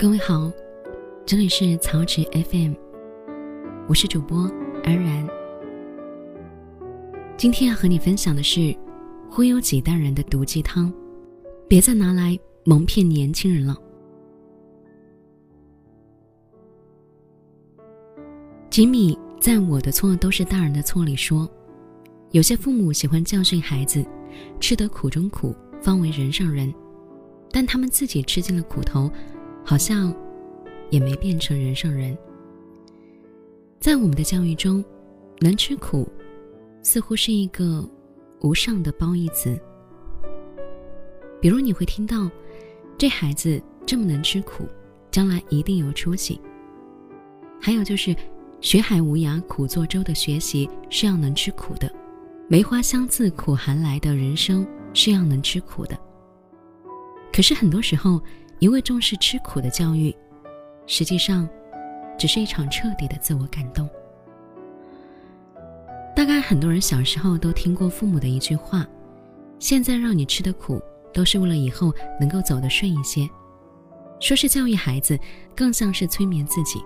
各位好，这里是曹植 FM，我是主播安然。今天要和你分享的是忽悠几代人的毒鸡汤，别再拿来蒙骗年轻人了。吉米在《我的错都是大人的错》里说，有些父母喜欢教训孩子，吃得苦中苦，方为人上人，但他们自己吃尽了苦头。好像也没变成人上人。在我们的教育中，能吃苦似乎是一个无上的褒义词。比如你会听到，这孩子这么能吃苦，将来一定有出息。还有就是“学海无涯苦作舟”的学习是要能吃苦的，“梅花香自苦寒来”的人生是要能吃苦的。可是很多时候，一味重视吃苦的教育，实际上，只是一场彻底的自我感动。大概很多人小时候都听过父母的一句话：“现在让你吃的苦，都是为了以后能够走得顺一些。”说是教育孩子，更像是催眠自己。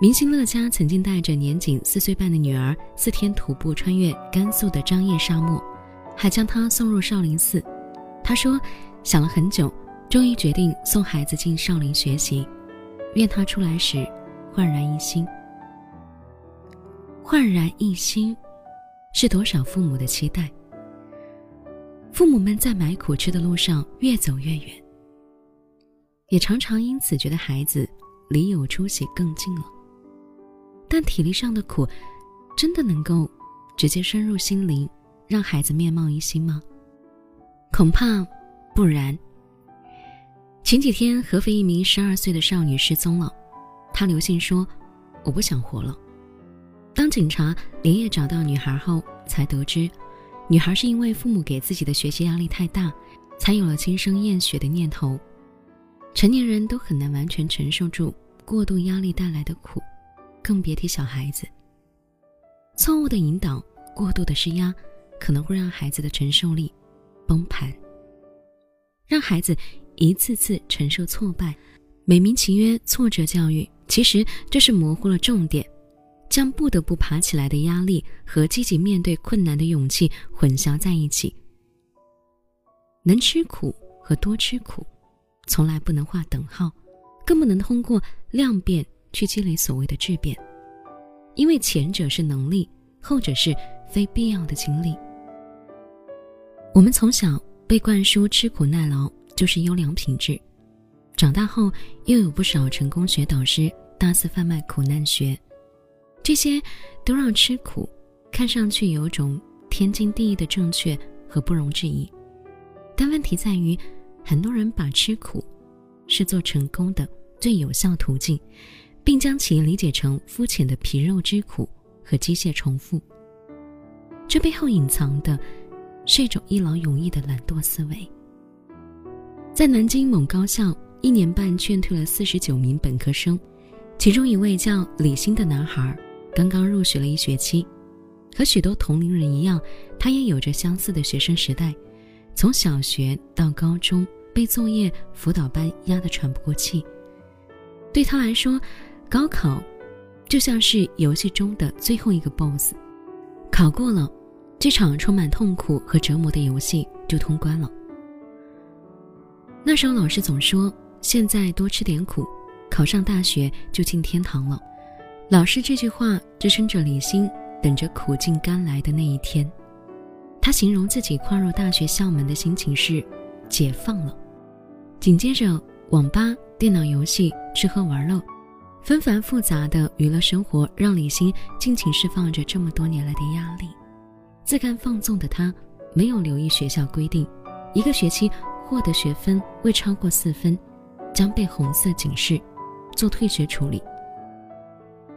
明星乐嘉曾经带着年仅四岁半的女儿四天徒步穿越甘肃的张掖沙漠，还将她送入少林寺。他说：“想了很久。”终于决定送孩子进少林学习，愿他出来时焕然一新。焕然一新，是多少父母的期待？父母们在买苦吃的路上越走越远，也常常因此觉得孩子离有出息更近了。但体力上的苦，真的能够直接深入心灵，让孩子面貌一新吗？恐怕不然。前几天，合肥一名十二岁的少女失踪了，她留信说：“我不想活了。”当警察连夜找到女孩后，才得知，女孩是因为父母给自己的学习压力太大，才有了轻生厌学的念头。成年人都很难完全承受住过度压力带来的苦，更别提小孩子。错误的引导、过度的施压，可能会让孩子的承受力崩盘，让孩子。一次次承受挫败，美名其曰挫折教育，其实这是模糊了重点，将不得不爬起来的压力和积极面对困难的勇气混淆在一起。能吃苦和多吃苦，从来不能画等号，更不能通过量变去积累所谓的质变，因为前者是能力，后者是非必要的经历。我们从小被灌输吃苦耐劳。就是优良品质，长大后又有不少成功学导师大肆贩卖苦难学，这些都让吃苦看上去有种天经地义的正确和不容置疑。但问题在于，很多人把吃苦视作成功的最有效途径，并将其理解成肤浅的皮肉之苦和机械重复。这背后隐藏的是一种一劳永逸的懒惰思维。在南京某高校，一年半劝退了四十九名本科生，其中一位叫李欣的男孩，刚刚入学了一学期，和许多同龄人一样，他也有着相似的学生时代，从小学到高中被作业辅导班压得喘不过气。对他来说，高考就像是游戏中的最后一个 BOSS，考过了，这场充满痛苦和折磨的游戏就通关了。那时候老师总说：“现在多吃点苦，考上大学就进天堂了。”老师这句话支撑着李欣等着苦尽甘来的那一天。他形容自己跨入大学校门的心情是解放了。紧接着，网吧、电脑游戏、吃喝玩乐，纷繁复杂的娱乐生活让李欣尽情释放着这么多年来的压力。自甘放纵的他，没有留意学校规定，一个学期。获得学分未超过四分，将被红色警示，做退学处理。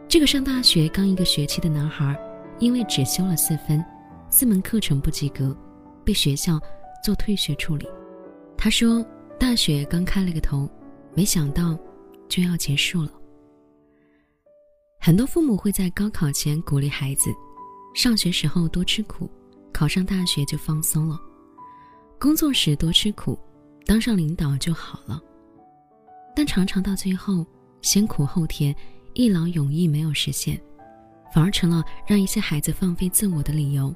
这个上大学刚一个学期的男孩，因为只修了四分，四门课程不及格，被学校做退学处理。他说：“大学刚开了个头，没想到就要结束了。”很多父母会在高考前鼓励孩子，上学时候多吃苦，考上大学就放松了。工作时多吃苦，当上领导就好了。但常常到最后，先苦后甜，一劳永逸没有实现，反而成了让一些孩子放飞自我的理由。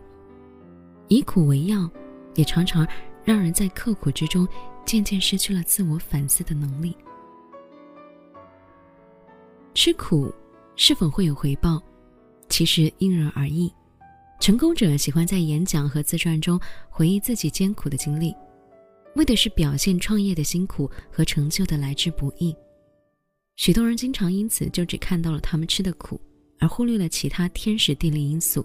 以苦为药，也常常让人在刻苦之中渐渐失去了自我反思的能力。吃苦是否会有回报，其实因人而异。成功者喜欢在演讲和自传中回忆自己艰苦的经历，为的是表现创业的辛苦和成就的来之不易。许多人经常因此就只看到了他们吃的苦，而忽略了其他天时地利因素。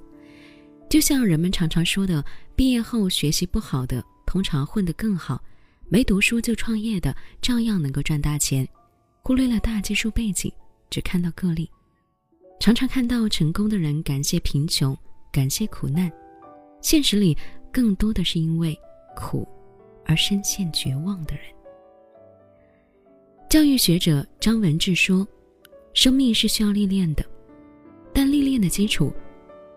就像人们常常说的，毕业后学习不好的通常混得更好，没读书就创业的照样能够赚大钱，忽略了大基数背景，只看到个例。常常看到成功的人感谢贫穷。感谢苦难，现实里更多的是因为苦而深陷绝望的人。教育学者张文志说：“生命是需要历练的，但历练的基础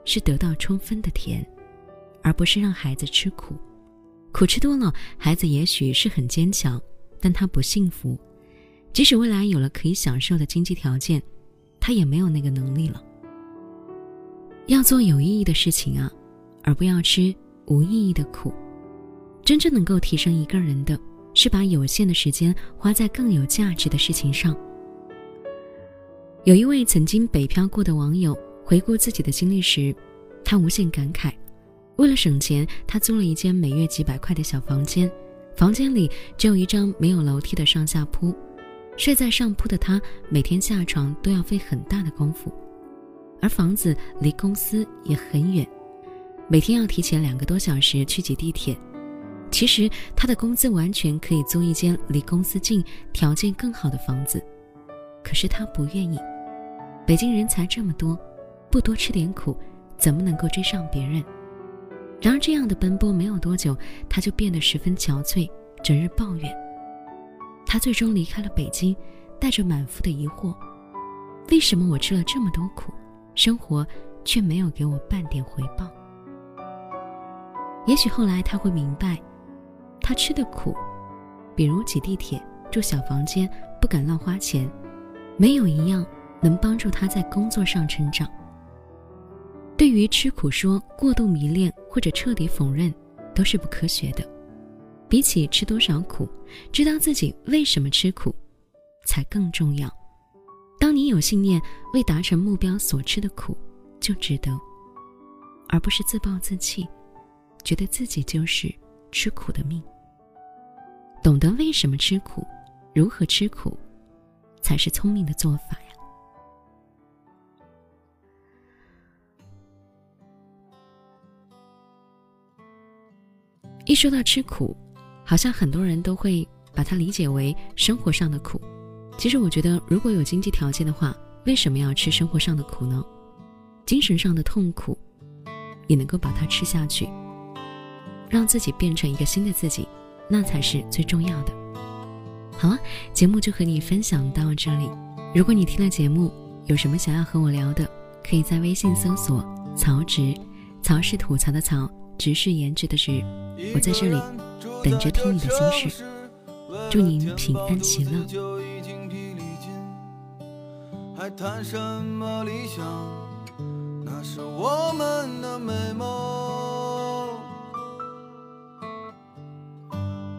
是得到充分的甜，而不是让孩子吃苦。苦吃多了，孩子也许是很坚强，但他不幸福。即使未来有了可以享受的经济条件，他也没有那个能力了。”要做有意义的事情啊，而不要吃无意义的苦。真正能够提升一个人的，是把有限的时间花在更有价值的事情上。有一位曾经北漂过的网友回顾自己的经历时，他无限感慨：为了省钱，他租了一间每月几百块的小房间，房间里只有一张没有楼梯的上下铺，睡在上铺的他每天下床都要费很大的功夫。而房子离公司也很远，每天要提前两个多小时去挤地铁。其实他的工资完全可以租一间离公司近、条件更好的房子，可是他不愿意。北京人才这么多，不多吃点苦，怎么能够追上别人？然而这样的奔波没有多久，他就变得十分憔悴，整日抱怨。他最终离开了北京，带着满腹的疑惑：为什么我吃了这么多苦？生活却没有给我半点回报。也许后来他会明白，他吃的苦，比如挤地铁、住小房间、不敢乱花钱，没有一样能帮助他在工作上成长。对于吃苦说过度迷恋或者彻底否认，都是不科学的。比起吃多少苦，知道自己为什么吃苦，才更重要。当你有信念，为达成目标所吃的苦就值得，而不是自暴自弃，觉得自己就是吃苦的命。懂得为什么吃苦，如何吃苦，才是聪明的做法呀。一说到吃苦，好像很多人都会把它理解为生活上的苦。其实我觉得，如果有经济条件的话，为什么要吃生活上的苦呢？精神上的痛苦，也能够把它吃下去，让自己变成一个新的自己，那才是最重要的。好了，节目就和你分享到这里。如果你听了节目，有什么想要和我聊的，可以在微信搜索“曹植”，曹是吐槽的曹，植是颜值的植，我在这里等着听你的心事。祝您平安喜乐。还谈什么理想？那是我们的美梦。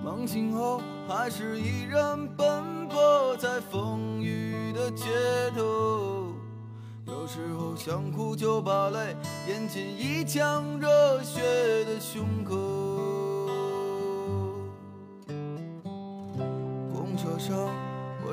梦醒后，还是依然奔波在风雨的街头。有时候想哭就把泪咽进一腔热血的胸口。公车上。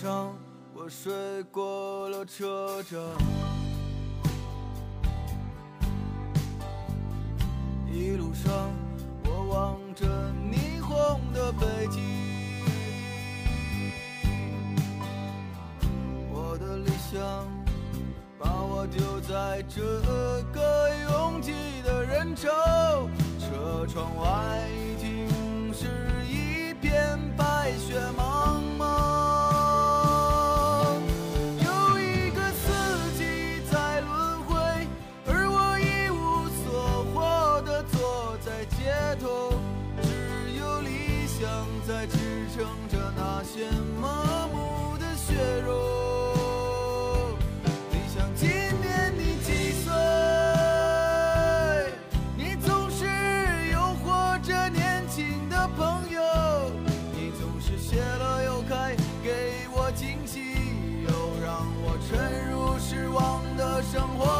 上，我睡过了车站。一路上，我望着霓虹的北京。我的理想，把我丢在这个拥挤的人潮。车窗外生活。